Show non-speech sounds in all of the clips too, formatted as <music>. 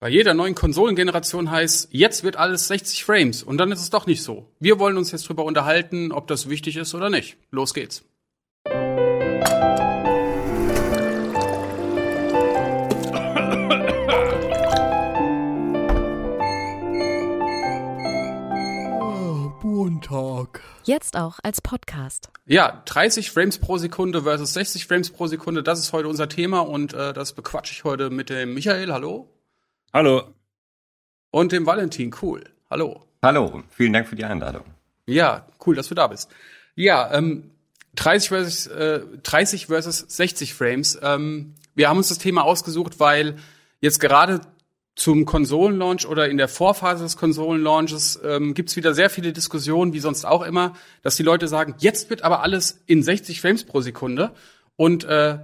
Bei jeder neuen Konsolengeneration heißt, jetzt wird alles 60 Frames und dann ist es doch nicht so. Wir wollen uns jetzt drüber unterhalten, ob das wichtig ist oder nicht. Los geht's. Buntag. Jetzt auch als Podcast. Ja, 30 Frames pro Sekunde versus 60 Frames pro Sekunde, das ist heute unser Thema und äh, das bequatsche ich heute mit dem Michael. Hallo. Hallo. Und dem Valentin. Cool. Hallo. Hallo. Vielen Dank für die Einladung. Ja, cool, dass du da bist. Ja, ähm, 30 versus, äh, 30 versus 60 Frames. Ähm, wir haben uns das Thema ausgesucht, weil jetzt gerade zum Konsolenlaunch oder in der Vorphase des Konsolenlaunches ähm, gibt es wieder sehr viele Diskussionen, wie sonst auch immer, dass die Leute sagen, jetzt wird aber alles in 60 Frames pro Sekunde und äh,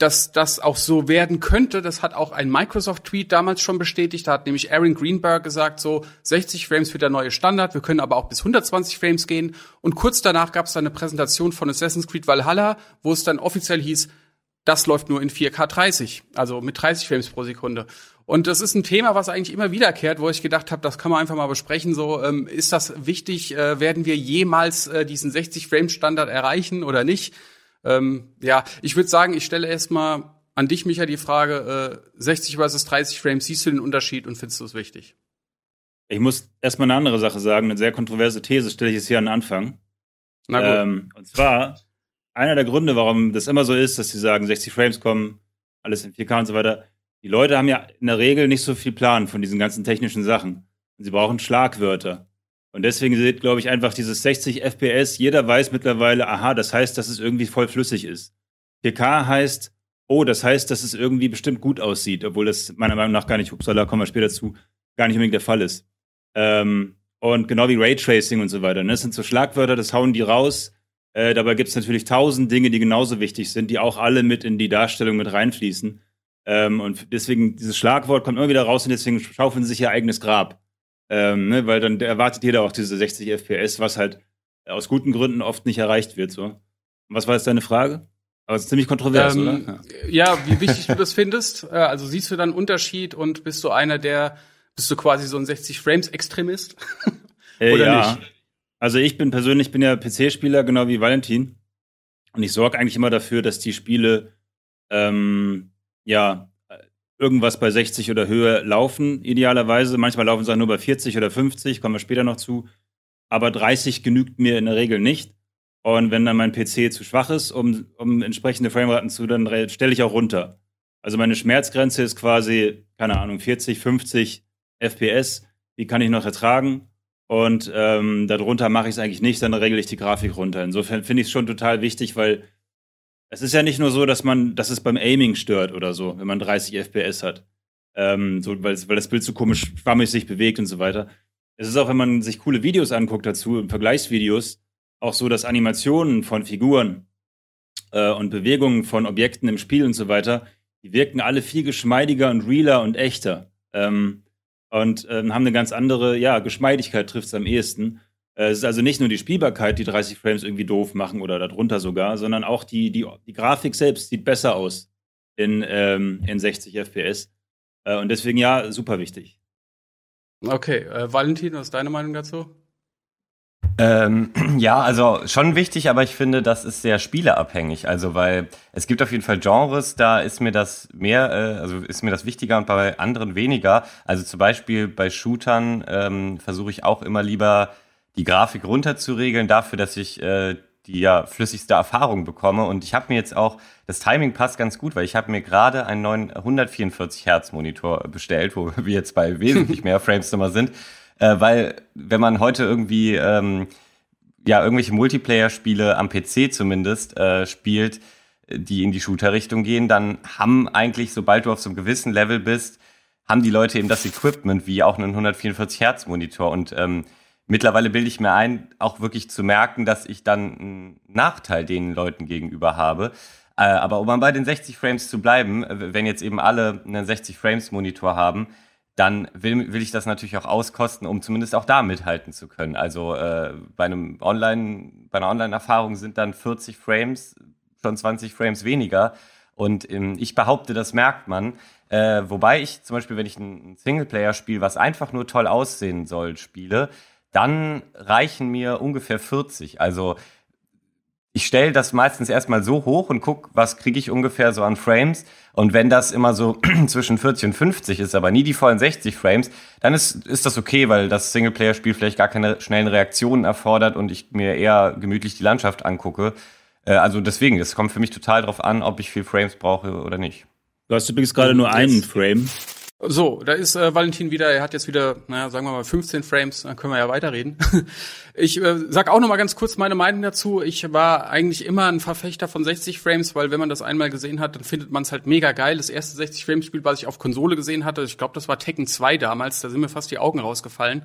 dass das auch so werden könnte, das hat auch ein Microsoft-Tweet damals schon bestätigt. Da hat nämlich Aaron Greenberg gesagt, so 60 Frames wird der neue Standard, wir können aber auch bis 120 Frames gehen. Und kurz danach gab es dann eine Präsentation von Assassin's Creed Valhalla, wo es dann offiziell hieß, das läuft nur in 4K 30, also mit 30 Frames pro Sekunde. Und das ist ein Thema, was eigentlich immer wiederkehrt, wo ich gedacht habe, das kann man einfach mal besprechen. So ähm, ist das wichtig? Äh, werden wir jemals äh, diesen 60 Frames Standard erreichen oder nicht? Ähm, ja, ich würde sagen, ich stelle erstmal an dich, Micha, die Frage: äh, 60 versus 30 Frames. Siehst du den Unterschied und findest du es wichtig? Ich muss erstmal eine andere Sache sagen. Eine sehr kontroverse These stelle ich jetzt hier an den Anfang. Na gut. Ähm, und zwar einer der Gründe, warum das immer so ist, dass sie sagen, 60 Frames kommen, alles in 4K und so weiter die Leute haben ja in der Regel nicht so viel Plan von diesen ganzen technischen Sachen. Und sie brauchen Schlagwörter. Und deswegen seht, glaube ich, einfach dieses 60 FPS. Jeder weiß mittlerweile, aha, das heißt, dass es irgendwie voll flüssig ist. 4K heißt, oh, das heißt, dass es irgendwie bestimmt gut aussieht, obwohl das meiner Meinung nach gar nicht, upsala, kommen wir später zu, gar nicht unbedingt der Fall ist. Ähm, und genau wie Raytracing und so weiter. Ne? Das sind so Schlagwörter, das hauen die raus. Äh, dabei gibt es natürlich tausend Dinge, die genauso wichtig sind, die auch alle mit in die Darstellung mit reinfließen. Ähm, und deswegen, dieses Schlagwort kommt immer wieder raus und deswegen schaufeln sie sich ihr eigenes Grab. Ähm, ne, weil dann erwartet jeder auch diese 60 FPS, was halt aus guten Gründen oft nicht erreicht wird. So. Und was war jetzt deine Frage? Aber es ist ziemlich kontrovers, ähm, oder? Ja. ja, wie wichtig du das findest. Äh, also siehst du dann einen Unterschied und bist du einer, der, bist du quasi so ein 60 Frames Extremist? Äh, <laughs> oder ja. nicht? Also ich bin persönlich, bin ja PC-Spieler, genau wie Valentin. Und ich sorge eigentlich immer dafür, dass die Spiele ähm, ja, irgendwas bei 60 oder höher laufen, idealerweise. Manchmal laufen sie auch nur bei 40 oder 50, kommen wir später noch zu. Aber 30 genügt mir in der Regel nicht. Und wenn dann mein PC zu schwach ist, um, um entsprechende Frameraten zu, dann stelle ich auch runter. Also meine Schmerzgrenze ist quasi, keine Ahnung, 40, 50 FPS. Die kann ich noch ertragen. Und ähm, darunter mache ich es eigentlich nicht, dann regle ich die Grafik runter. Insofern finde ich es schon total wichtig, weil es ist ja nicht nur so, dass man, dass es beim Aiming stört oder so, wenn man 30 FPS hat. Ähm, so, weil, weil das Bild so komisch schwammig sich bewegt und so weiter. Es ist auch, wenn man sich coole Videos anguckt dazu, Vergleichsvideos, auch so, dass Animationen von Figuren äh, und Bewegungen von Objekten im Spiel und so weiter, die wirken alle viel geschmeidiger und realer und echter. Ähm, und ähm, haben eine ganz andere, ja, Geschmeidigkeit trifft es am ehesten. Äh, es ist also nicht nur die Spielbarkeit, die 30 Frames irgendwie doof machen oder darunter sogar, sondern auch die, die, die Grafik selbst sieht besser aus in, ähm, in 60 FPS. Äh, und deswegen ja, super wichtig. Okay, äh, Valentin, was ist deine Meinung dazu? Ähm, <clears throat> ja, also schon wichtig, aber ich finde, das ist sehr spieleabhängig. Also, weil es gibt auf jeden Fall Genres, da ist mir das mehr, äh, also ist mir das wichtiger und bei anderen weniger. Also zum Beispiel bei Shootern ähm, versuche ich auch immer lieber die Grafik runterzuregeln, dafür, dass ich äh, die ja flüssigste Erfahrung bekomme. Und ich habe mir jetzt auch, das Timing passt ganz gut, weil ich habe mir gerade einen neuen 144 Hertz Monitor bestellt, wo <laughs> wir jetzt bei wesentlich mehr Frames nochmal sind. Äh, weil wenn man heute irgendwie ähm, ja irgendwelche Multiplayer-Spiele am PC zumindest äh, spielt, die in die Shooter-Richtung gehen, dann haben eigentlich, sobald du auf so einem gewissen Level bist, haben die Leute eben das Equipment wie auch einen 144 Hertz Monitor und ähm, mittlerweile bilde ich mir ein, auch wirklich zu merken, dass ich dann einen Nachteil den Leuten gegenüber habe. Äh, aber um bei den 60 Frames zu bleiben, wenn jetzt eben alle einen 60 Frames Monitor haben, dann will, will ich das natürlich auch auskosten, um zumindest auch da mithalten zu können. Also äh, bei einem Online, bei einer Online-Erfahrung sind dann 40 Frames schon 20 Frames weniger. Und ähm, ich behaupte, das merkt man. Äh, wobei ich zum Beispiel, wenn ich ein Singleplayer-Spiel, was einfach nur toll aussehen soll, spiele, dann reichen mir ungefähr 40. Also ich stelle das meistens erstmal so hoch und guck, was kriege ich ungefähr so an Frames. Und wenn das immer so <clears throat> zwischen 40 und 50 ist, aber nie die vollen 60 Frames, dann ist, ist das okay, weil das Singleplayer-Spiel vielleicht gar keine schnellen Reaktionen erfordert und ich mir eher gemütlich die Landschaft angucke. Äh, also deswegen, es kommt für mich total drauf an, ob ich viel Frames brauche oder nicht. Du hast übrigens gerade nur einen Frame. So, da ist äh, Valentin wieder, er hat jetzt wieder, naja, sagen wir mal 15 Frames, dann können wir ja weiterreden. <laughs> ich äh, sag auch noch mal ganz kurz meine Meinung dazu. Ich war eigentlich immer ein Verfechter von 60 Frames, weil wenn man das einmal gesehen hat, dann findet man es halt mega geil. Das erste 60 Frames Spiel, was ich auf Konsole gesehen hatte, ich glaube, das war Tekken 2 damals, da sind mir fast die Augen rausgefallen.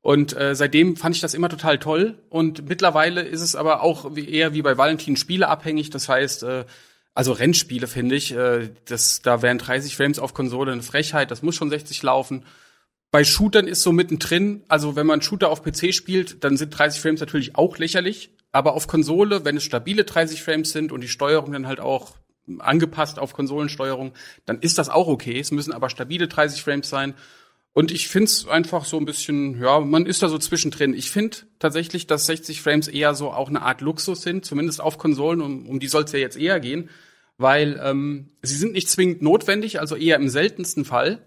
Und äh, seitdem fand ich das immer total toll. Und mittlerweile ist es aber auch wie, eher wie bei Valentin spieleabhängig. Das heißt, äh, also Rennspiele finde ich, äh, das, da wären 30 Frames auf Konsole eine Frechheit, das muss schon 60 laufen. Bei Shootern ist so mittendrin, also wenn man Shooter auf PC spielt, dann sind 30 Frames natürlich auch lächerlich, aber auf Konsole, wenn es stabile 30 Frames sind und die Steuerung dann halt auch angepasst auf Konsolensteuerung, dann ist das auch okay. Es müssen aber stabile 30 Frames sein. Und ich find's einfach so ein bisschen, ja, man ist da so zwischendrin. Ich find tatsächlich, dass 60 Frames eher so auch eine Art Luxus sind, zumindest auf Konsolen, um, um die soll's ja jetzt eher gehen weil ähm, sie sind nicht zwingend notwendig, also eher im seltensten Fall.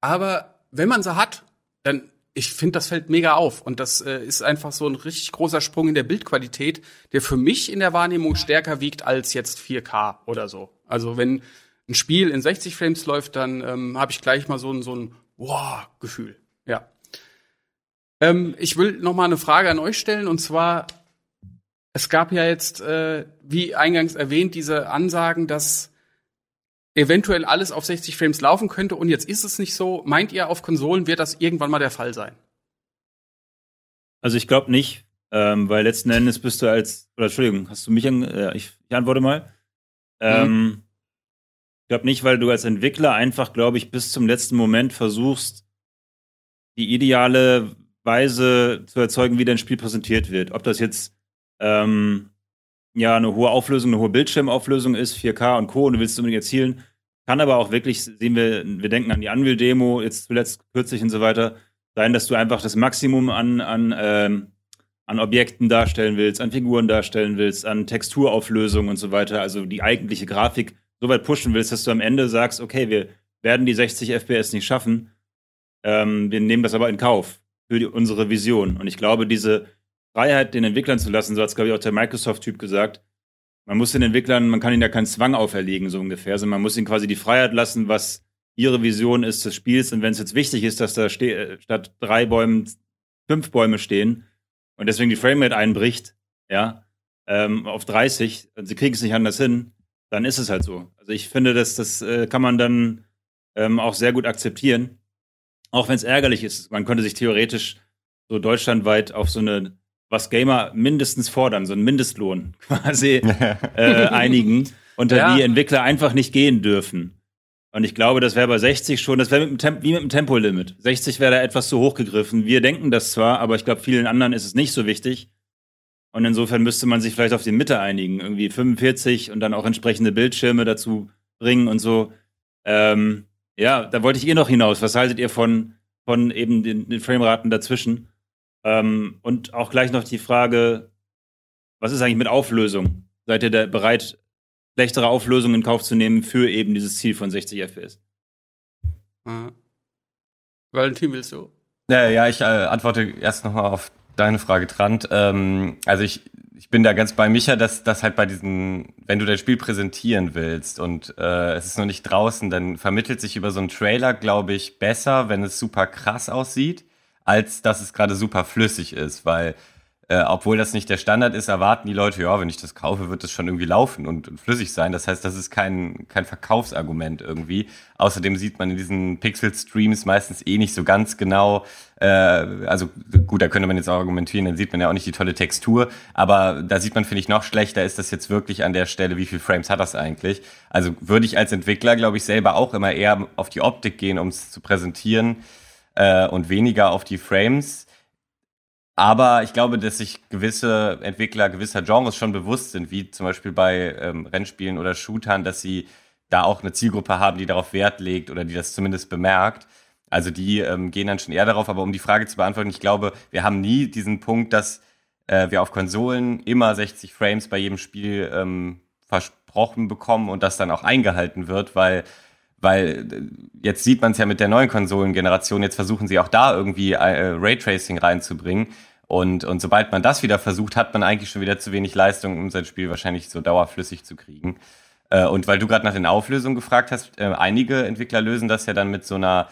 Aber wenn man sie hat, dann ich finde, das fällt mega auf und das äh, ist einfach so ein richtig großer Sprung in der Bildqualität, der für mich in der Wahrnehmung stärker wiegt als jetzt 4K oder so. Also wenn ein Spiel in 60 Frames läuft, dann ähm, habe ich gleich mal so ein so ein wow Gefühl. Ja. Ähm, ich will noch mal eine Frage an euch stellen und zwar es gab ja jetzt, äh, wie eingangs erwähnt, diese Ansagen, dass eventuell alles auf 60 Frames laufen könnte und jetzt ist es nicht so. Meint ihr, auf Konsolen wird das irgendwann mal der Fall sein? Also ich glaube nicht, ähm, weil letzten Endes bist du als, oder Entschuldigung, hast du mich an, äh, ich, ich antworte mal. Ähm, mhm. Ich glaube nicht, weil du als Entwickler einfach, glaube ich, bis zum letzten Moment versuchst, die ideale Weise zu erzeugen, wie dein Spiel präsentiert wird. Ob das jetzt ähm, ja eine hohe Auflösung, eine hohe Bildschirmauflösung ist, 4K und Co. und du willst es unbedingt erzielen. Kann aber auch wirklich, sehen wir, wir denken an die Unreal-Demo, jetzt zuletzt kürzlich und so weiter, sein, dass du einfach das Maximum an, an, ähm, an Objekten darstellen willst, an Figuren darstellen willst, an Texturauflösung und so weiter, also die eigentliche Grafik so weit pushen willst, dass du am Ende sagst, okay, wir werden die 60 FPS nicht schaffen, ähm, wir nehmen das aber in Kauf für die, unsere Vision. Und ich glaube, diese Freiheit den Entwicklern zu lassen, so hat es, glaube ich, auch der Microsoft-Typ gesagt. Man muss den Entwicklern, man kann ihnen ja keinen Zwang auferlegen, so ungefähr, sondern man muss ihnen quasi die Freiheit lassen, was ihre Vision ist des Spiels. Und wenn es jetzt wichtig ist, dass da äh, statt drei Bäumen fünf Bäume stehen und deswegen die Framerate einbricht, ja, ähm, auf 30, und sie kriegen es nicht anders hin, dann ist es halt so. Also ich finde, dass das äh, kann man dann ähm, auch sehr gut akzeptieren, auch wenn es ärgerlich ist. Man könnte sich theoretisch so deutschlandweit auf so eine was Gamer mindestens fordern, so einen Mindestlohn <laughs> quasi <laughs> äh, einigen, unter ja. die Entwickler einfach nicht gehen dürfen. Und ich glaube, das wäre bei 60 schon, das wäre wie mit dem Tempolimit. 60 wäre da etwas zu hoch gegriffen. Wir denken das zwar, aber ich glaube, vielen anderen ist es nicht so wichtig. Und insofern müsste man sich vielleicht auf die Mitte einigen. Irgendwie 45 und dann auch entsprechende Bildschirme dazu bringen und so. Ähm, ja, da wollte ich ihr noch hinaus. Was haltet ihr von, von eben den, den Frameraten dazwischen? Ähm, und auch gleich noch die Frage, was ist eigentlich mit Auflösung? Seid ihr da bereit, schlechtere Auflösungen in Kauf zu nehmen für eben dieses Ziel von 60 FPS? Mhm. Valentin, willst du? Ja, ja ich äh, antworte erst nochmal auf deine Frage, Trant. Ähm, also ich, ich bin da ganz bei Micha, dass das halt bei diesen, wenn du dein Spiel präsentieren willst und äh, es ist noch nicht draußen, dann vermittelt sich über so einen Trailer, glaube ich, besser, wenn es super krass aussieht als dass es gerade super flüssig ist, weil äh, obwohl das nicht der Standard ist, erwarten die Leute, ja, wenn ich das kaufe, wird das schon irgendwie laufen und, und, flüssig sein. Das heißt, das ist kein, kein Verkaufsargument irgendwie. Außerdem sieht man in diesen Pixel-Streams meistens eh nicht so ganz genau, äh, also gut, da könnte man jetzt auch argumentieren, dann sieht man ja auch nicht die tolle Textur, aber da sieht man, finde ich, noch schlechter, ist das jetzt wirklich an der Stelle, wie viel Frames hat das eigentlich? Also würde ich als Entwickler, glaube ich, selber auch immer eher auf die Optik gehen, um es zu präsentieren äh, und weniger auf die Frames. Aber ich glaube, dass sich gewisse Entwickler gewisser Genres schon bewusst sind, wie zum Beispiel bei ähm, Rennspielen oder Shootern, dass sie da auch eine Zielgruppe haben, die darauf Wert legt oder die das zumindest bemerkt. Also die ähm, gehen dann schon eher darauf, aber um die Frage zu beantworten, ich glaube, wir haben nie diesen Punkt, dass äh, wir auf Konsolen immer 60 Frames bei jedem Spiel ähm, versprochen bekommen und das dann auch eingehalten wird, weil weil äh, jetzt sieht man es ja mit der neuen Konsolengeneration, jetzt versuchen sie auch da irgendwie äh, Raytracing reinzubringen. Und, und sobald man das wieder versucht, hat man eigentlich schon wieder zu wenig Leistung, um sein Spiel wahrscheinlich so dauerflüssig zu kriegen. Äh, und weil du gerade nach den Auflösungen gefragt hast, einige Entwickler lösen das ja dann mit so einer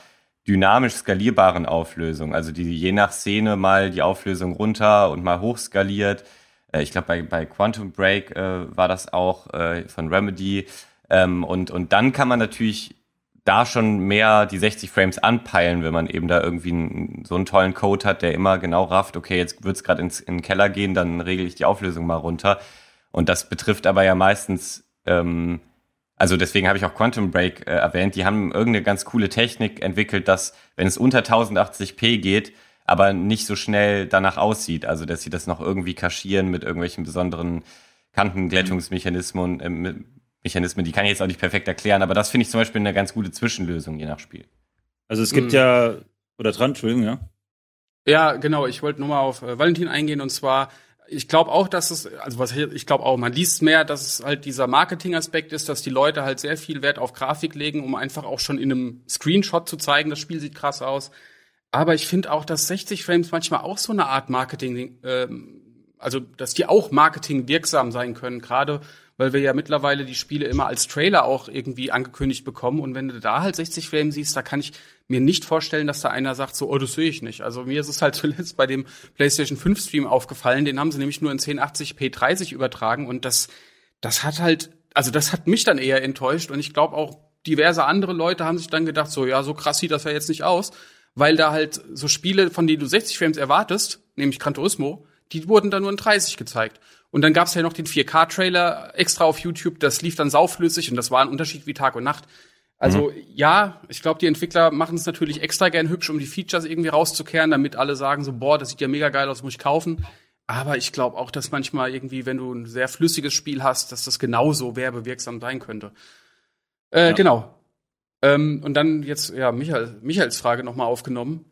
dynamisch skalierbaren Auflösung, also die je nach Szene mal die Auflösung runter und mal hoch skaliert. Ich glaube, bei, bei Quantum Break war das auch von Remedy. Ähm, und, und dann kann man natürlich da schon mehr die 60 Frames anpeilen, wenn man eben da irgendwie einen, so einen tollen Code hat, der immer genau rafft, okay, jetzt wird es gerade in den Keller gehen, dann regle ich die Auflösung mal runter. Und das betrifft aber ja meistens, ähm, also deswegen habe ich auch Quantum Break äh, erwähnt, die haben irgendeine ganz coole Technik entwickelt, dass wenn es unter 1080p geht, aber nicht so schnell danach aussieht, also dass sie das noch irgendwie kaschieren mit irgendwelchen besonderen Kantenglättungsmechanismen, äh, Mechanismen, die kann ich jetzt auch nicht perfekt erklären, aber das finde ich zum Beispiel eine ganz gute Zwischenlösung, je nach Spiel. Also es gibt mhm. ja, oder dran, Entschuldigung, ja? Ja, genau, ich wollte nur mal auf äh, Valentin eingehen und zwar, ich glaube auch, dass es, also was ich, ich glaube auch, man liest mehr, dass es halt dieser Marketing-Aspekt ist, dass die Leute halt sehr viel Wert auf Grafik legen, um einfach auch schon in einem Screenshot zu zeigen, das Spiel sieht krass aus. Aber ich finde auch, dass 60 Frames manchmal auch so eine Art Marketing, ähm, also dass die auch Marketing wirksam sein können, gerade weil wir ja mittlerweile die Spiele immer als Trailer auch irgendwie angekündigt bekommen. Und wenn du da halt 60 Frames siehst, da kann ich mir nicht vorstellen, dass da einer sagt, so, oh, das sehe ich nicht. Also mir ist es halt <laughs> zuletzt bei dem PlayStation 5 Stream aufgefallen, den haben sie nämlich nur in 1080p 30 übertragen und das, das hat halt, also das hat mich dann eher enttäuscht und ich glaube auch diverse andere Leute haben sich dann gedacht, so, ja, so krass sieht das ja jetzt nicht aus, weil da halt so Spiele, von denen du 60 Frames erwartest, nämlich Gran Turismo, die wurden dann nur in 30 gezeigt. Und dann gab's ja noch den 4K-Trailer extra auf YouTube, das lief dann sauflüssig und das war ein Unterschied wie Tag und Nacht. Also mhm. ja, ich glaube, die Entwickler machen es natürlich extra gern hübsch, um die Features irgendwie rauszukehren, damit alle sagen so, boah, das sieht ja mega geil aus, muss ich kaufen. Aber ich glaube auch, dass manchmal irgendwie, wenn du ein sehr flüssiges Spiel hast, dass das genauso werbewirksam sein könnte. Äh, ja. Genau. Ähm, und dann jetzt, ja, Michael, Michaels Frage nochmal aufgenommen.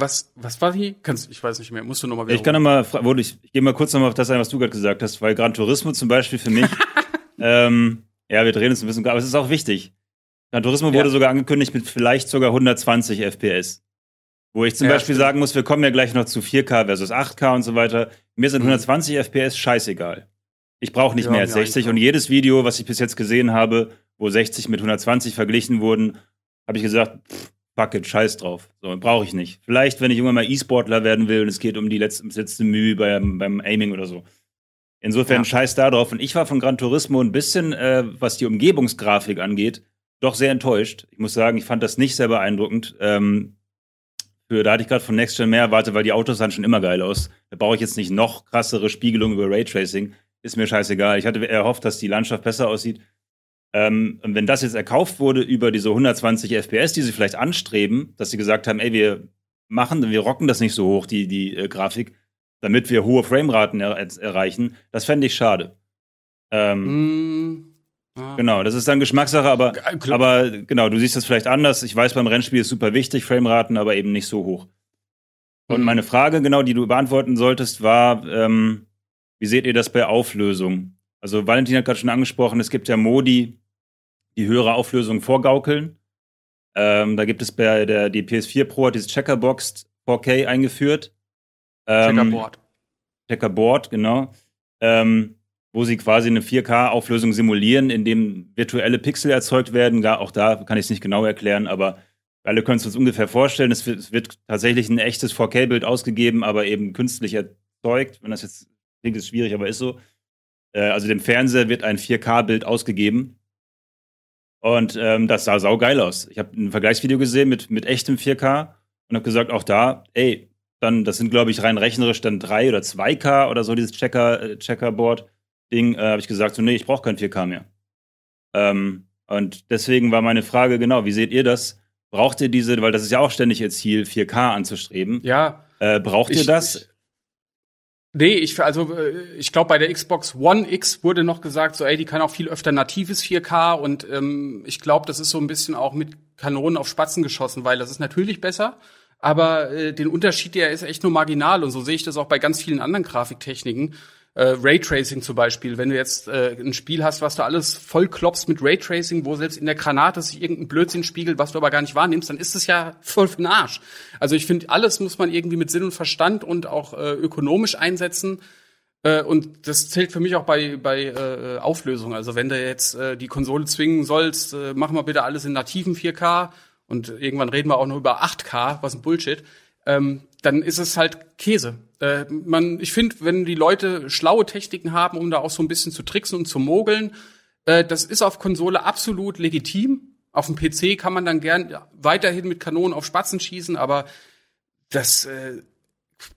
Was, was war die? Kannst, ich weiß nicht mehr. Musst du nochmal Ich kann nochmal, ich, ich gehe mal kurz nochmal auf das ein, was du gerade gesagt hast, weil Gran Turismo zum Beispiel für mich, <laughs> ähm, ja, wir drehen uns ein bisschen, aber es ist auch wichtig. Gran Turismo ja. wurde sogar angekündigt mit vielleicht sogar 120 FPS. Wo ich zum ja, Beispiel stimmt. sagen muss, wir kommen ja gleich noch zu 4K versus 8K und so weiter. Mir sind 120 mhm. FPS scheißegal. Ich brauche nicht ja, mehr als 60 und jedes Video, was ich bis jetzt gesehen habe, wo 60 mit 120 verglichen wurden, habe ich gesagt, pff, fuck it, scheiß drauf. So, brauche ich nicht. Vielleicht, wenn ich irgendwann mal E-Sportler werden will und es geht um die letzte, letzte Mühe beim, beim Aiming oder so. Insofern ja. scheiß da drauf. Und ich war von Gran Turismo ein bisschen, äh, was die Umgebungsgrafik angeht, doch sehr enttäuscht. Ich muss sagen, ich fand das nicht sehr beeindruckend. Ähm, für, da hatte ich gerade von Next Gen mehr erwartet, weil die Autos sahen schon immer geil aus. Da brauche ich jetzt nicht noch krassere Spiegelung über Raytracing. Ist mir scheißegal. Ich hatte erhofft, dass die Landschaft besser aussieht. Ähm, wenn das jetzt erkauft wurde über diese 120 FPS, die sie vielleicht anstreben, dass sie gesagt haben, ey, wir machen, wir rocken das nicht so hoch, die, die äh, Grafik, damit wir hohe Frameraten er erreichen, das fände ich schade. Ähm, mm. Genau, das ist dann Geschmackssache, aber, aber genau, du siehst das vielleicht anders. Ich weiß, beim Rennspiel ist super wichtig, Frameraten, aber eben nicht so hoch. Und mhm. meine Frage, genau, die du beantworten solltest, war, ähm, wie seht ihr das bei Auflösung? Also Valentin hat gerade schon angesprochen, es gibt ja Modi, die höhere Auflösung vorgaukeln. Ähm, da gibt es bei der die PS4 Pro hat dieses Checkerbox 4K eingeführt. Ähm, Checkerboard. Checkerboard, genau. Ähm, wo sie quasi eine 4K-Auflösung simulieren, in dem virtuelle Pixel erzeugt werden. Ja, auch da kann ich es nicht genau erklären, aber alle können es uns ungefähr vorstellen. Es wird, es wird tatsächlich ein echtes 4K-Bild ausgegeben, aber eben künstlich erzeugt. Wenn das jetzt klingt, ist schwierig, aber ist so. Äh, also dem Fernseher wird ein 4K-Bild ausgegeben. Und ähm, das sah saugeil aus. Ich habe ein Vergleichsvideo gesehen mit, mit echtem 4K und habe gesagt, auch da, ey, dann, das sind, glaube ich, rein rechnerisch dann 3 oder 2K oder so, dieses Checker, äh, Checkerboard-Ding, äh, habe ich gesagt, so, nee, ich brauche kein 4K mehr. Ähm, und deswegen war meine Frage, genau, wie seht ihr das? Braucht ihr diese, weil das ist ja auch ständig ihr Ziel, 4K anzustreben. Ja, Äh, braucht ich, ihr das? Nee, ich also äh, ich glaube bei der Xbox One X wurde noch gesagt, so ey, die kann auch viel öfter natives 4K und ähm, ich glaube, das ist so ein bisschen auch mit Kanonen auf Spatzen geschossen, weil das ist natürlich besser, aber äh, den Unterschied der ist echt nur marginal und so sehe ich das auch bei ganz vielen anderen Grafiktechniken äh, Raytracing zum Beispiel, wenn du jetzt äh, ein Spiel hast, was du alles voll klopfst mit Raytracing, wo selbst in der Granate sich irgendein Blödsinn spiegelt, was du aber gar nicht wahrnimmst, dann ist es ja voll für den Arsch. Also ich finde, alles muss man irgendwie mit Sinn und Verstand und auch äh, ökonomisch einsetzen. Äh, und das zählt für mich auch bei, bei äh, Auflösung. Also wenn du jetzt äh, die Konsole zwingen sollst, äh, mach mal bitte alles in nativen 4K und irgendwann reden wir auch noch über 8K, was ein Bullshit ähm, dann ist es halt Käse. Äh, man, ich finde, wenn die Leute schlaue Techniken haben, um da auch so ein bisschen zu tricksen und zu mogeln, äh, das ist auf Konsole absolut legitim. Auf dem PC kann man dann gern weiterhin mit Kanonen auf Spatzen schießen, aber das äh,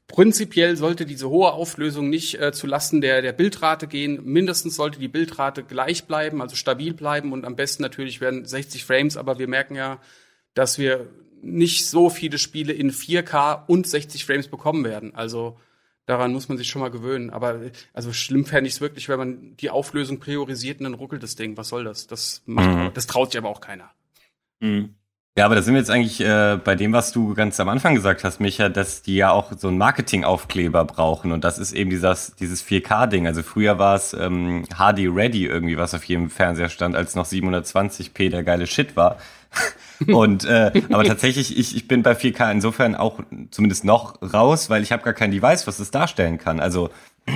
prinzipiell sollte diese hohe Auflösung nicht äh, zu der, der Bildrate gehen. Mindestens sollte die Bildrate gleich bleiben, also stabil bleiben und am besten natürlich werden 60 Frames, aber wir merken ja, dass wir nicht so viele Spiele in 4K und 60 Frames bekommen werden. Also daran muss man sich schon mal gewöhnen. Aber also schlimm fände ich es wirklich, wenn man die Auflösung priorisiert und dann ruckelt das Ding. Was soll das? Das macht, mhm. das traut sich aber auch keiner. Mhm. Ja, aber da sind wir jetzt eigentlich äh, bei dem, was du ganz am Anfang gesagt hast, Micha, dass die ja auch so einen Marketingaufkleber brauchen und das ist eben dieses, dieses 4K-Ding. Also früher war es ähm, HD Ready irgendwie, was auf jedem Fernseher stand, als noch 720p der geile Shit war. <laughs> Und äh, aber tatsächlich, ich, ich bin bei 4K insofern auch zumindest noch raus, weil ich habe gar kein Device, was das darstellen kann. Also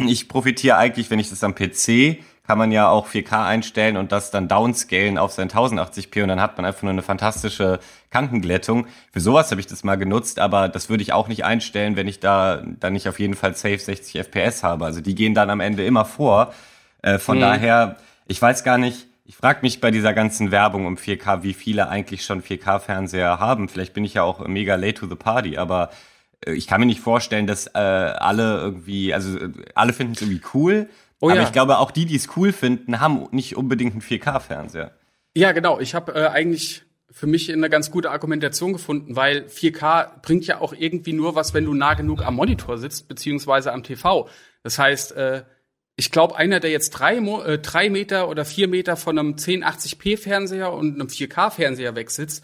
ich profitiere eigentlich, wenn ich das am PC kann man ja auch 4K einstellen und das dann downscalen auf sein 1080p und dann hat man einfach nur eine fantastische Kantenglättung. Für sowas habe ich das mal genutzt, aber das würde ich auch nicht einstellen, wenn ich da dann nicht auf jeden Fall safe 60 FPS habe. Also die gehen dann am Ende immer vor. Äh, von mhm. daher, ich weiß gar nicht, ich frage mich bei dieser ganzen Werbung um 4K, wie viele eigentlich schon 4K-Fernseher haben. Vielleicht bin ich ja auch mega late to the party, aber äh, ich kann mir nicht vorstellen, dass äh, alle irgendwie, also äh, alle finden es irgendwie cool. Oh, aber ja. ich glaube, auch die, die es cool finden, haben nicht unbedingt einen 4K-Fernseher. Ja, genau. Ich habe äh, eigentlich für mich eine ganz gute Argumentation gefunden, weil 4K bringt ja auch irgendwie nur was, wenn du nah genug am Monitor sitzt, beziehungsweise am TV. Das heißt, äh, ich glaube, einer, der jetzt drei, äh, drei Meter oder vier Meter von einem 1080p Fernseher und einem 4K Fernseher wegsitzt,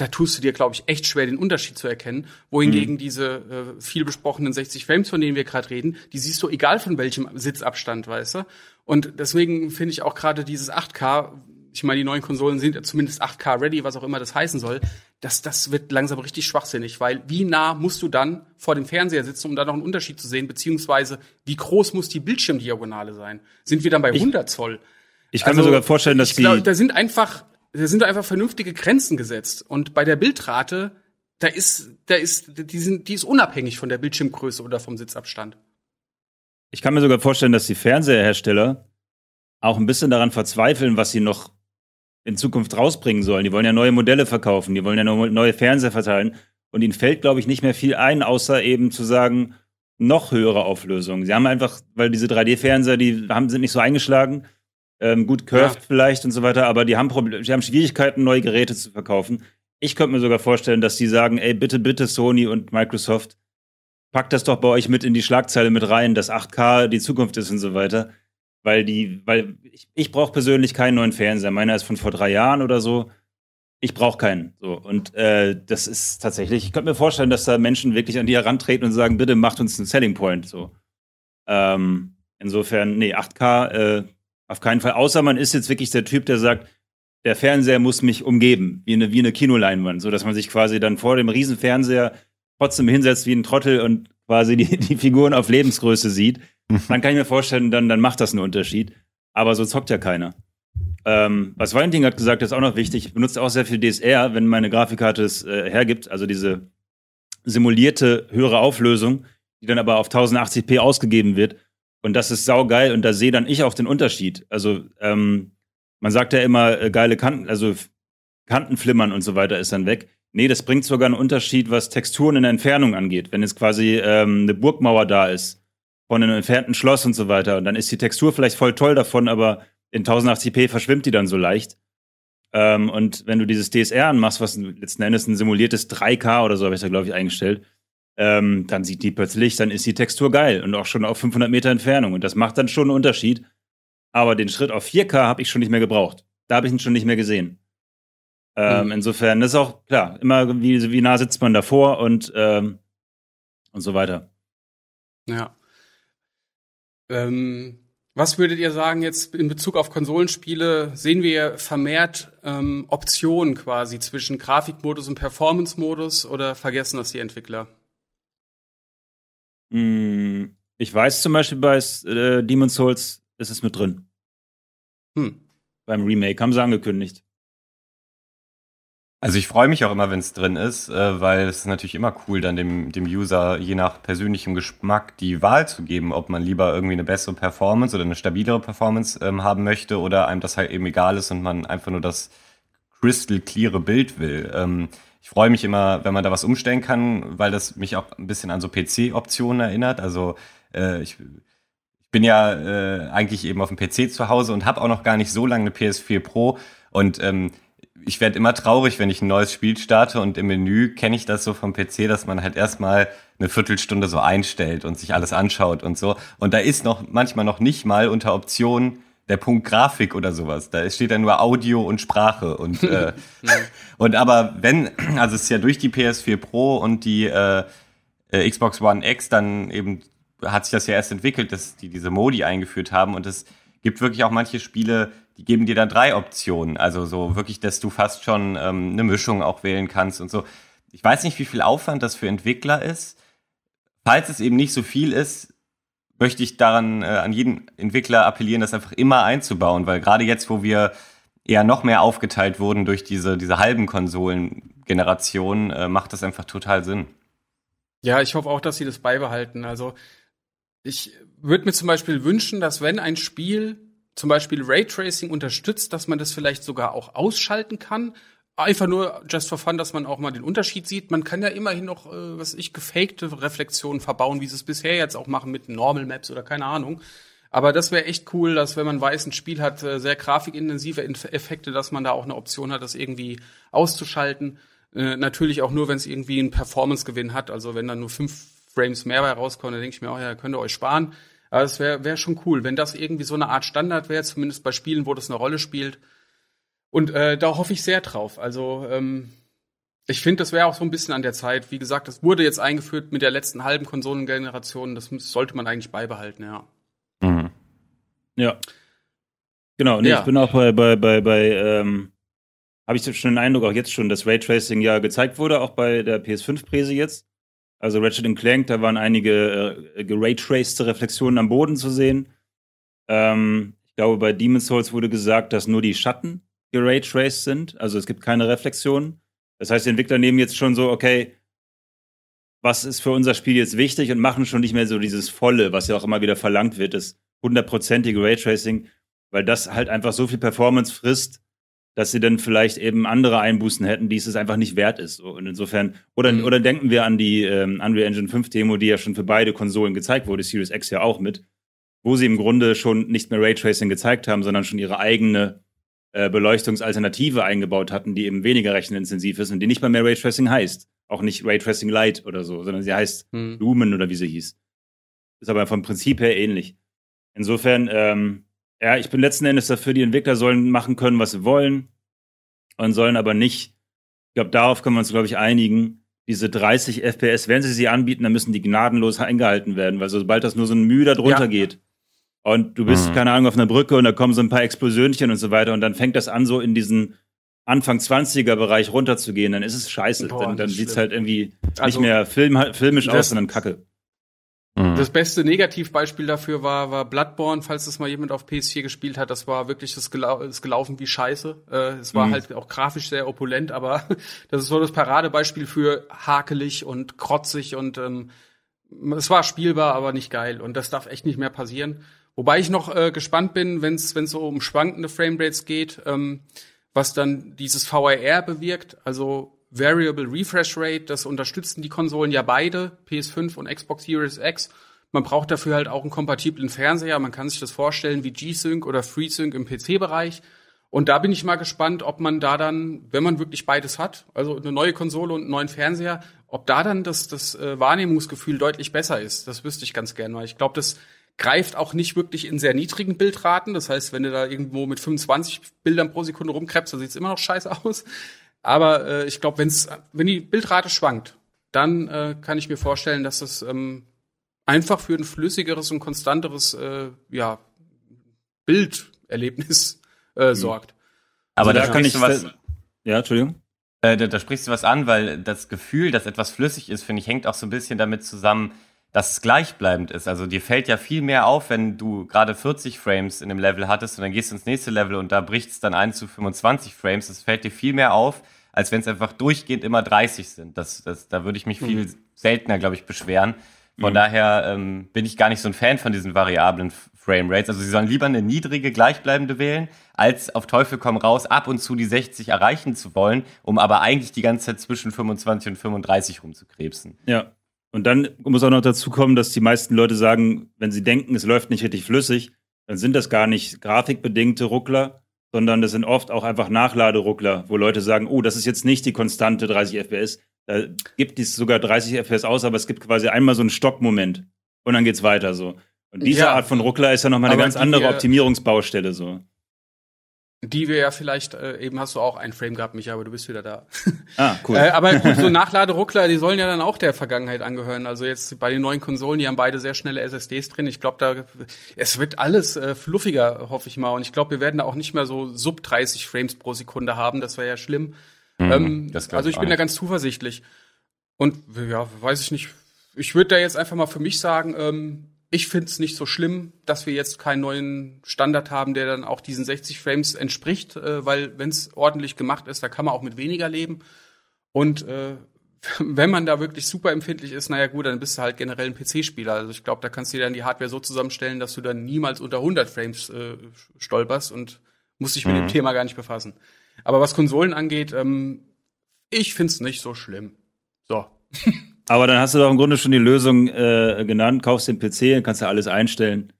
da tust du dir, glaube ich, echt schwer, den Unterschied zu erkennen. Wohingegen mhm. diese äh, viel besprochenen 60 Frames, von denen wir gerade reden, die siehst du egal von welchem Sitzabstand, weißt du? Und deswegen finde ich auch gerade dieses 8K, ich meine, die neuen Konsolen sind ja zumindest 8K ready, was auch immer das heißen soll, das, das wird langsam richtig schwachsinnig, weil wie nah musst du dann vor dem Fernseher sitzen, um da noch einen Unterschied zu sehen, beziehungsweise wie groß muss die Bildschirmdiagonale sein? Sind wir dann bei 100 ich, Zoll? Ich kann also, mir sogar vorstellen, dass die. Glaub, da sind einfach, da sind einfach vernünftige Grenzen gesetzt. Und bei der Bildrate, da ist, da ist, die sind, die ist unabhängig von der Bildschirmgröße oder vom Sitzabstand. Ich kann mir sogar vorstellen, dass die Fernseherhersteller auch ein bisschen daran verzweifeln, was sie noch in Zukunft rausbringen sollen. Die wollen ja neue Modelle verkaufen, die wollen ja neue Fernseher verteilen. Und ihnen fällt, glaube ich, nicht mehr viel ein, außer eben zu sagen, noch höhere Auflösung. Sie haben einfach, weil diese 3D-Fernseher, die haben, sind nicht so eingeschlagen, ähm, gut curved ja. vielleicht und so weiter, aber die haben, Problem, die haben Schwierigkeiten, neue Geräte zu verkaufen. Ich könnte mir sogar vorstellen, dass die sagen, ey, bitte, bitte Sony und Microsoft, packt das doch bei euch mit in die Schlagzeile mit rein, dass 8K die Zukunft ist und so weiter weil die, weil ich, ich brauche persönlich keinen neuen Fernseher. Meiner ist von vor drei Jahren oder so. Ich brauche keinen. So und äh, das ist tatsächlich. Ich könnte mir vorstellen, dass da Menschen wirklich an die herantreten und sagen, bitte macht uns einen Selling Point. So. Ähm, insofern, nee, 8K äh, auf keinen Fall. Außer man ist jetzt wirklich der Typ, der sagt, der Fernseher muss mich umgeben, wie eine, wie eine Kinoleinwand, so dass man sich quasi dann vor dem Riesenfernseher trotzdem hinsetzt wie ein Trottel und quasi die, die Figuren auf Lebensgröße sieht <laughs> dann kann ich mir vorstellen, dann, dann macht das einen Unterschied. Aber so zockt ja keiner. Ähm, was Valentin hat gesagt, ist auch noch wichtig. Ich benutze auch sehr viel DSR, wenn meine Grafikkarte es äh, hergibt. Also diese simulierte höhere Auflösung, die dann aber auf 1080p ausgegeben wird. Und das ist saugeil. Und da sehe dann ich auch den Unterschied. Also ähm, man sagt ja immer äh, geile Kanten, also Kantenflimmern und so weiter ist dann weg. Nee, das bringt sogar einen Unterschied, was Texturen in der Entfernung angeht. Wenn jetzt quasi ähm, eine Burgmauer da ist von einem entfernten Schloss und so weiter. Und dann ist die Textur vielleicht voll toll davon, aber in 1080p verschwimmt die dann so leicht. Ähm, und wenn du dieses DSR anmachst, was letzten Endes ein simuliertes 3K oder so habe ich da, glaube ich, eingestellt, ähm, dann sieht die plötzlich, dann ist die Textur geil und auch schon auf 500 Meter Entfernung. Und das macht dann schon einen Unterschied. Aber den Schritt auf 4K habe ich schon nicht mehr gebraucht. Da habe ich ihn schon nicht mehr gesehen. Ähm, mhm. Insofern, das ist auch klar, immer wie, wie nah sitzt man davor und, ähm, und so weiter. Ja. Ähm, was würdet ihr sagen jetzt in Bezug auf Konsolenspiele? Sehen wir vermehrt ähm, Optionen quasi zwischen Grafikmodus und Performance-Modus oder vergessen das die Entwickler? Hm, ich weiß zum Beispiel bei äh, Demon's Souls ist es mit drin. Hm. Beim Remake haben sie angekündigt. Also ich freue mich auch immer, wenn es drin ist, äh, weil es ist natürlich immer cool, dann dem, dem User je nach persönlichem Geschmack die Wahl zu geben, ob man lieber irgendwie eine bessere Performance oder eine stabilere Performance ähm, haben möchte oder einem das halt eben egal ist und man einfach nur das crystal cleare Bild will. Ähm, ich freue mich immer, wenn man da was umstellen kann, weil das mich auch ein bisschen an so PC-Optionen erinnert. Also äh, ich, bin ja äh, eigentlich eben auf dem PC zu Hause und habe auch noch gar nicht so lange eine PS4 Pro und ähm, ich werde immer traurig, wenn ich ein neues Spiel starte und im Menü kenne ich das so vom PC, dass man halt erstmal eine Viertelstunde so einstellt und sich alles anschaut und so. Und da ist noch manchmal noch nicht mal unter Option der Punkt Grafik oder sowas. Da steht dann nur Audio und Sprache und <laughs> äh, und aber wenn also es ist ja durch die PS4 Pro und die äh, äh, Xbox One X dann eben hat sich das ja erst entwickelt, dass die diese Modi eingeführt haben und es gibt wirklich auch manche Spiele, die geben dir dann drei Optionen. Also so wirklich, dass du fast schon ähm, eine Mischung auch wählen kannst und so. Ich weiß nicht, wie viel Aufwand das für Entwickler ist. Falls es eben nicht so viel ist, möchte ich daran äh, an jeden Entwickler appellieren, das einfach immer einzubauen, weil gerade jetzt, wo wir eher noch mehr aufgeteilt wurden durch diese, diese halben Konsolengeneration, äh, macht das einfach total Sinn. Ja, ich hoffe auch, dass sie das beibehalten. Also ich würde mir zum Beispiel wünschen, dass wenn ein Spiel zum Beispiel Raytracing unterstützt, dass man das vielleicht sogar auch ausschalten kann. Einfach nur just for fun, dass man auch mal den Unterschied sieht. Man kann ja immerhin noch, äh, was ich, gefakte Reflexionen verbauen, wie sie es bisher jetzt auch machen mit Normal Maps oder keine Ahnung. Aber das wäre echt cool, dass wenn man weiß, ein Spiel hat äh, sehr grafikintensive Effekte, dass man da auch eine Option hat, das irgendwie auszuschalten. Äh, natürlich auch nur, wenn es irgendwie einen Performance-Gewinn hat. Also wenn dann nur fünf Frames mehr bei rauskommen, dann denke ich mir, oh ja, könnt ihr euch sparen. Aber es wäre wär schon cool, wenn das irgendwie so eine Art Standard wäre, zumindest bei Spielen, wo das eine Rolle spielt. Und äh, da hoffe ich sehr drauf. Also ähm, ich finde, das wäre auch so ein bisschen an der Zeit. Wie gesagt, das wurde jetzt eingeführt mit der letzten halben Konsolengeneration. Das sollte man eigentlich beibehalten, ja. Mhm. Ja. Genau, nee, ja. ich bin auch bei, bei, bei, bei ähm, habe ich schon den Eindruck, auch jetzt schon, dass Raytracing ja gezeigt wurde, auch bei der PS5-Präse jetzt. Also Ratchet Clank, da waren einige äh, geraytraced Reflexionen am Boden zu sehen. Ähm, ich glaube, bei Demon's Souls wurde gesagt, dass nur die Schatten geraytraced sind. Also es gibt keine Reflexionen. Das heißt, die Entwickler nehmen jetzt schon so, okay, was ist für unser Spiel jetzt wichtig und machen schon nicht mehr so dieses Volle, was ja auch immer wieder verlangt wird, das hundertprozentige Raytracing, weil das halt einfach so viel Performance frisst, dass sie dann vielleicht eben andere Einbußen hätten, die es einfach nicht wert ist. Und insofern, oder, mhm. oder denken wir an die ähm, Unreal Engine 5 Demo, die ja schon für beide Konsolen gezeigt wurde, Series X ja auch mit, wo sie im Grunde schon nicht mehr Raytracing gezeigt haben, sondern schon ihre eigene Beleuchtungsalternative eingebaut hatten, die eben weniger rechenintensiv ist und die nicht mal mehr Raytracing heißt. Auch nicht Raytracing Light oder so, sondern sie heißt mhm. Lumen oder wie sie hieß. Ist aber vom Prinzip her ähnlich. Insofern, ähm, ja, ich bin letzten Endes dafür, die Entwickler sollen machen können, was sie wollen und sollen aber nicht, ich glaube, darauf können wir uns, glaube ich, einigen, diese 30 FPS, wenn sie sie anbieten, dann müssen die gnadenlos eingehalten werden, weil sobald das nur so ein Mühe da drunter ja. geht und du bist, mhm. keine Ahnung, auf einer Brücke und da kommen so ein paar Explosionchen und so weiter und dann fängt das an, so in diesen Anfang 20er Bereich runterzugehen, dann ist es scheiße. Boah, dann dann sieht's halt irgendwie also, nicht mehr film, filmisch aus, sondern kacke. Mhm. Das beste Negativbeispiel dafür war, war Bloodborne, falls das mal jemand auf PS4 gespielt hat. Das war wirklich das, gelau das gelaufen wie Scheiße. Äh, es war mhm. halt auch grafisch sehr opulent, aber <laughs> das ist so das Paradebeispiel für hakelig und krotzig und ähm, es war spielbar, aber nicht geil. Und das darf echt nicht mehr passieren. Wobei ich noch äh, gespannt bin, wenn es so um schwankende Framerates geht, ähm, was dann dieses VRR bewirkt. Also Variable Refresh Rate, das unterstützen die Konsolen ja beide, PS5 und Xbox Series X. Man braucht dafür halt auch einen kompatiblen Fernseher. Man kann sich das vorstellen wie G-Sync oder FreeSync im PC-Bereich. Und da bin ich mal gespannt, ob man da dann, wenn man wirklich beides hat, also eine neue Konsole und einen neuen Fernseher, ob da dann das, das äh, Wahrnehmungsgefühl deutlich besser ist. Das wüsste ich ganz gern, weil ich glaube, das greift auch nicht wirklich in sehr niedrigen Bildraten. Das heißt, wenn du da irgendwo mit 25 Bildern pro Sekunde rumkrebst, dann sieht es immer noch scheiße <laughs> aus. Aber äh, ich glaube, wenn's, wenn die Bildrate schwankt, dann äh, kann ich mir vorstellen, dass es ähm, einfach für ein flüssigeres und konstanteres äh, ja, Bilderlebnis äh, mhm. sorgt. Aber also, da, da kann ich was. Ja, Entschuldigung. Äh, da, da sprichst du was an, weil das Gefühl, dass etwas flüssig ist, finde ich, hängt auch so ein bisschen damit zusammen, dass es gleichbleibend ist. Also dir fällt ja viel mehr auf, wenn du gerade 40 Frames in dem Level hattest und dann gehst du ins nächste Level und da bricht es dann ein zu 25 Frames. Das fällt dir viel mehr auf, als wenn es einfach durchgehend immer 30 sind. Das, das, da würde ich mich viel mhm. seltener, glaube ich, beschweren. Von mhm. daher ähm, bin ich gar nicht so ein Fan von diesen variablen Frame Rates. Also sie sollen lieber eine niedrige, gleichbleibende wählen, als auf Teufel komm raus ab und zu die 60 erreichen zu wollen, um aber eigentlich die ganze Zeit zwischen 25 und 35 rumzukrebsen. Ja. Und dann muss auch noch dazu kommen, dass die meisten Leute sagen, wenn sie denken, es läuft nicht richtig flüssig, dann sind das gar nicht grafikbedingte Ruckler, sondern das sind oft auch einfach Nachladeruckler, wo Leute sagen, oh, das ist jetzt nicht die konstante 30 FPS. Da gibt es sogar 30 FPS aus, aber es gibt quasi einmal so einen Stockmoment und dann geht's weiter so. Und diese ja, Art von Ruckler ist ja nochmal eine ganz andere Optimierungsbaustelle so. Die wir ja vielleicht, äh, eben hast du auch ein Frame gehabt, Micha, aber du bist wieder da. <laughs> Ah, cool. äh, aber gut, so Nachladeruckler, die sollen ja dann auch der Vergangenheit angehören. Also jetzt bei den neuen Konsolen, die haben beide sehr schnelle SSDs drin. Ich glaube, da es wird alles äh, fluffiger, hoffe ich mal. Und ich glaube, wir werden da auch nicht mehr so sub 30 Frames pro Sekunde haben. Das wäre ja schlimm. Mhm, ähm, also ich bin da ganz zuversichtlich. Und ja, weiß ich nicht. Ich würde da jetzt einfach mal für mich sagen, ähm, ich finde es nicht so schlimm, dass wir jetzt keinen neuen Standard haben, der dann auch diesen 60 Frames entspricht, äh, weil wenn es ordentlich gemacht ist, da kann man auch mit weniger leben. Und äh, <laughs> wenn man da wirklich super empfindlich ist, naja gut, dann bist du halt generell ein PC-Spieler. Also ich glaube, da kannst du dir dann die Hardware so zusammenstellen, dass du dann niemals unter 100 Frames äh, stolperst und musst dich mit mhm. dem Thema gar nicht befassen. Aber was Konsolen angeht, ähm, ich find's nicht so schlimm. So. <laughs> Aber dann hast du doch im Grunde schon die Lösung äh, genannt. Kaufst den PC, dann kannst du alles einstellen.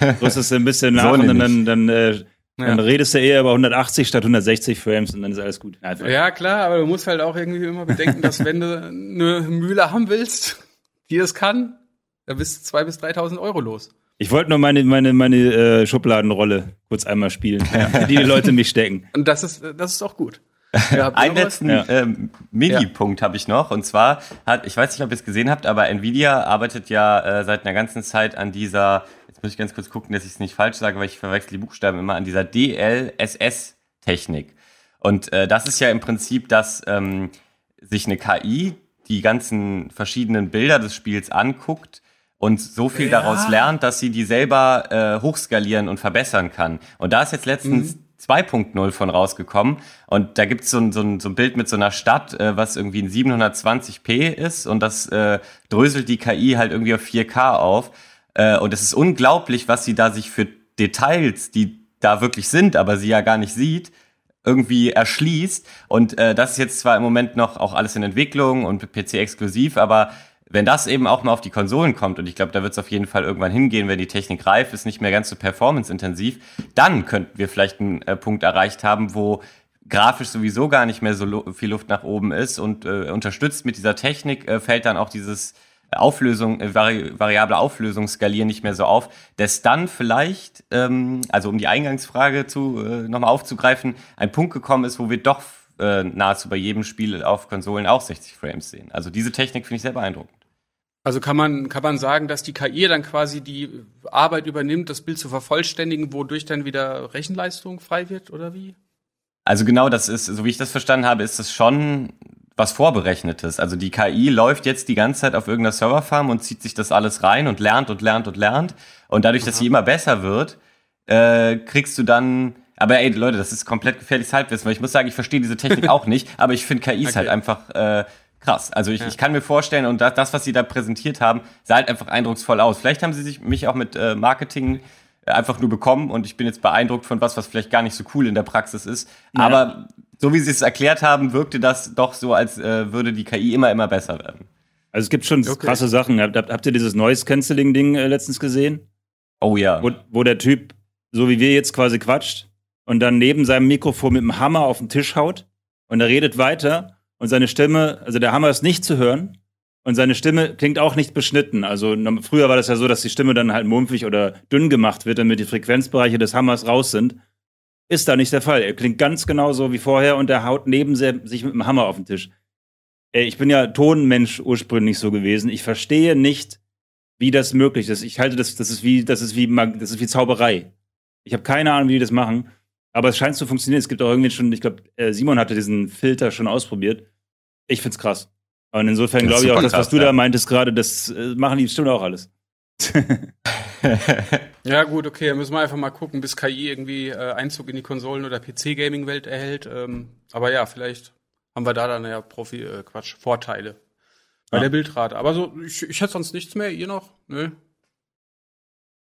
<laughs> Rüstest du ein bisschen nach und dann, dann, dann, äh, ja. dann redest du eher über 180 statt 160 Frames und dann ist alles gut. Einfach. Ja, klar, aber du musst halt auch irgendwie immer bedenken, dass wenn du eine Mühle haben willst, die es kann, dann bist du zwei bis 3.000 Euro los. Ich wollte nur meine, meine, meine äh, Schubladenrolle kurz einmal spielen, <laughs> ja. die die Leute mich stecken. Und das ist, das ist auch gut. Ja, <laughs> Einen letzten ja. ähm, Mini-Punkt habe ich noch. Und zwar hat, ich weiß nicht, ob ihr es gesehen habt, aber Nvidia arbeitet ja äh, seit einer ganzen Zeit an dieser, jetzt muss ich ganz kurz gucken, dass ich es nicht falsch sage, weil ich verwechsel die Buchstaben immer, an dieser DLSS-Technik. Und äh, das ist ja im Prinzip, dass ähm, sich eine KI die ganzen verschiedenen Bilder des Spiels anguckt und so viel ja. daraus lernt, dass sie die selber äh, hochskalieren und verbessern kann. Und da ist jetzt letztens mhm 2.0 von rausgekommen. Und da gibt's so so, ein, so ein Bild mit so einer Stadt, äh, was irgendwie in 720p ist und das äh, dröselt die KI halt irgendwie auf 4K auf. Äh, und es ist unglaublich, was sie da sich für Details, die da wirklich sind, aber sie ja gar nicht sieht, irgendwie erschließt. Und äh, das ist jetzt zwar im Moment noch auch alles in Entwicklung und PC-exklusiv, aber wenn das eben auch mal auf die Konsolen kommt, und ich glaube, da wird es auf jeden Fall irgendwann hingehen, wenn die Technik reif ist, nicht mehr ganz so performance-intensiv, dann könnten wir vielleicht einen äh, Punkt erreicht haben, wo grafisch sowieso gar nicht mehr so viel Luft nach oben ist und äh, unterstützt mit dieser Technik äh, fällt dann auch dieses Auflösung, äh, vari variable Auflösung skalieren nicht mehr so auf, dass dann vielleicht, ähm, also um die Eingangsfrage zu äh, nochmal aufzugreifen, ein Punkt gekommen ist, wo wir doch äh, nahezu bei jedem Spiel auf Konsolen auch 60 Frames sehen. Also diese Technik finde ich sehr beeindruckend. Also kann man, kann man sagen, dass die KI dann quasi die Arbeit übernimmt, das Bild zu vervollständigen, wodurch dann wieder Rechenleistung frei wird, oder wie? Also genau, das ist, so wie ich das verstanden habe, ist das schon was Vorberechnetes. Also die KI läuft jetzt die ganze Zeit auf irgendeiner Serverfarm und zieht sich das alles rein und lernt und lernt und lernt. Und dadurch, Aha. dass sie immer besser wird, äh, kriegst du dann aber ey, Leute, das ist komplett gefährliches Halbwissen, weil ich muss sagen, ich verstehe diese Technik <laughs> auch nicht, aber ich finde KIs okay. halt einfach äh, krass. Also ich, ja. ich kann mir vorstellen, und das, das, was sie da präsentiert haben, sah halt einfach eindrucksvoll aus. Vielleicht haben sie sich mich auch mit äh, Marketing äh, einfach nur bekommen und ich bin jetzt beeindruckt von was, was vielleicht gar nicht so cool in der Praxis ist. Ja. Aber so wie sie es erklärt haben, wirkte das doch so, als äh, würde die KI immer, immer besser werden. Also es gibt schon okay. krasse Sachen. Habt, habt ihr dieses Noise-Canceling-Ding äh, letztens gesehen? Oh ja. Wo, wo der Typ, so wie wir jetzt quasi quatscht, und dann neben seinem Mikrofon mit dem Hammer auf den Tisch haut und er redet weiter und seine Stimme, also der Hammer ist nicht zu hören und seine Stimme klingt auch nicht beschnitten. Also früher war das ja so, dass die Stimme dann halt mumpfig oder dünn gemacht wird, damit die Frequenzbereiche des Hammers raus sind. Ist da nicht der Fall. Er klingt ganz genauso wie vorher und er haut neben sich mit dem Hammer auf den Tisch. Ich bin ja Tonmensch ursprünglich so gewesen. Ich verstehe nicht, wie das möglich ist. Ich halte das, das ist wie, das ist wie, das ist wie Zauberei. Ich habe keine Ahnung, wie die das machen. Aber es scheint zu funktionieren. Es gibt auch irgendwie schon, ich glaube, äh, Simon hatte diesen Filter schon ausprobiert. Ich find's krass. Und insofern glaube ich auch, das, was du ja. da meintest gerade, das äh, machen die bestimmt auch alles. <laughs> ja, gut, okay, dann müssen wir einfach mal gucken, bis KI irgendwie äh, Einzug in die Konsolen- oder PC-Gaming-Welt erhält. Ähm, aber ja, vielleicht haben wir da dann ja Profi, äh, Quatsch, Vorteile bei ja. der Bildrate. Aber so, ich, ich hätte sonst nichts mehr. Ihr noch? Nö.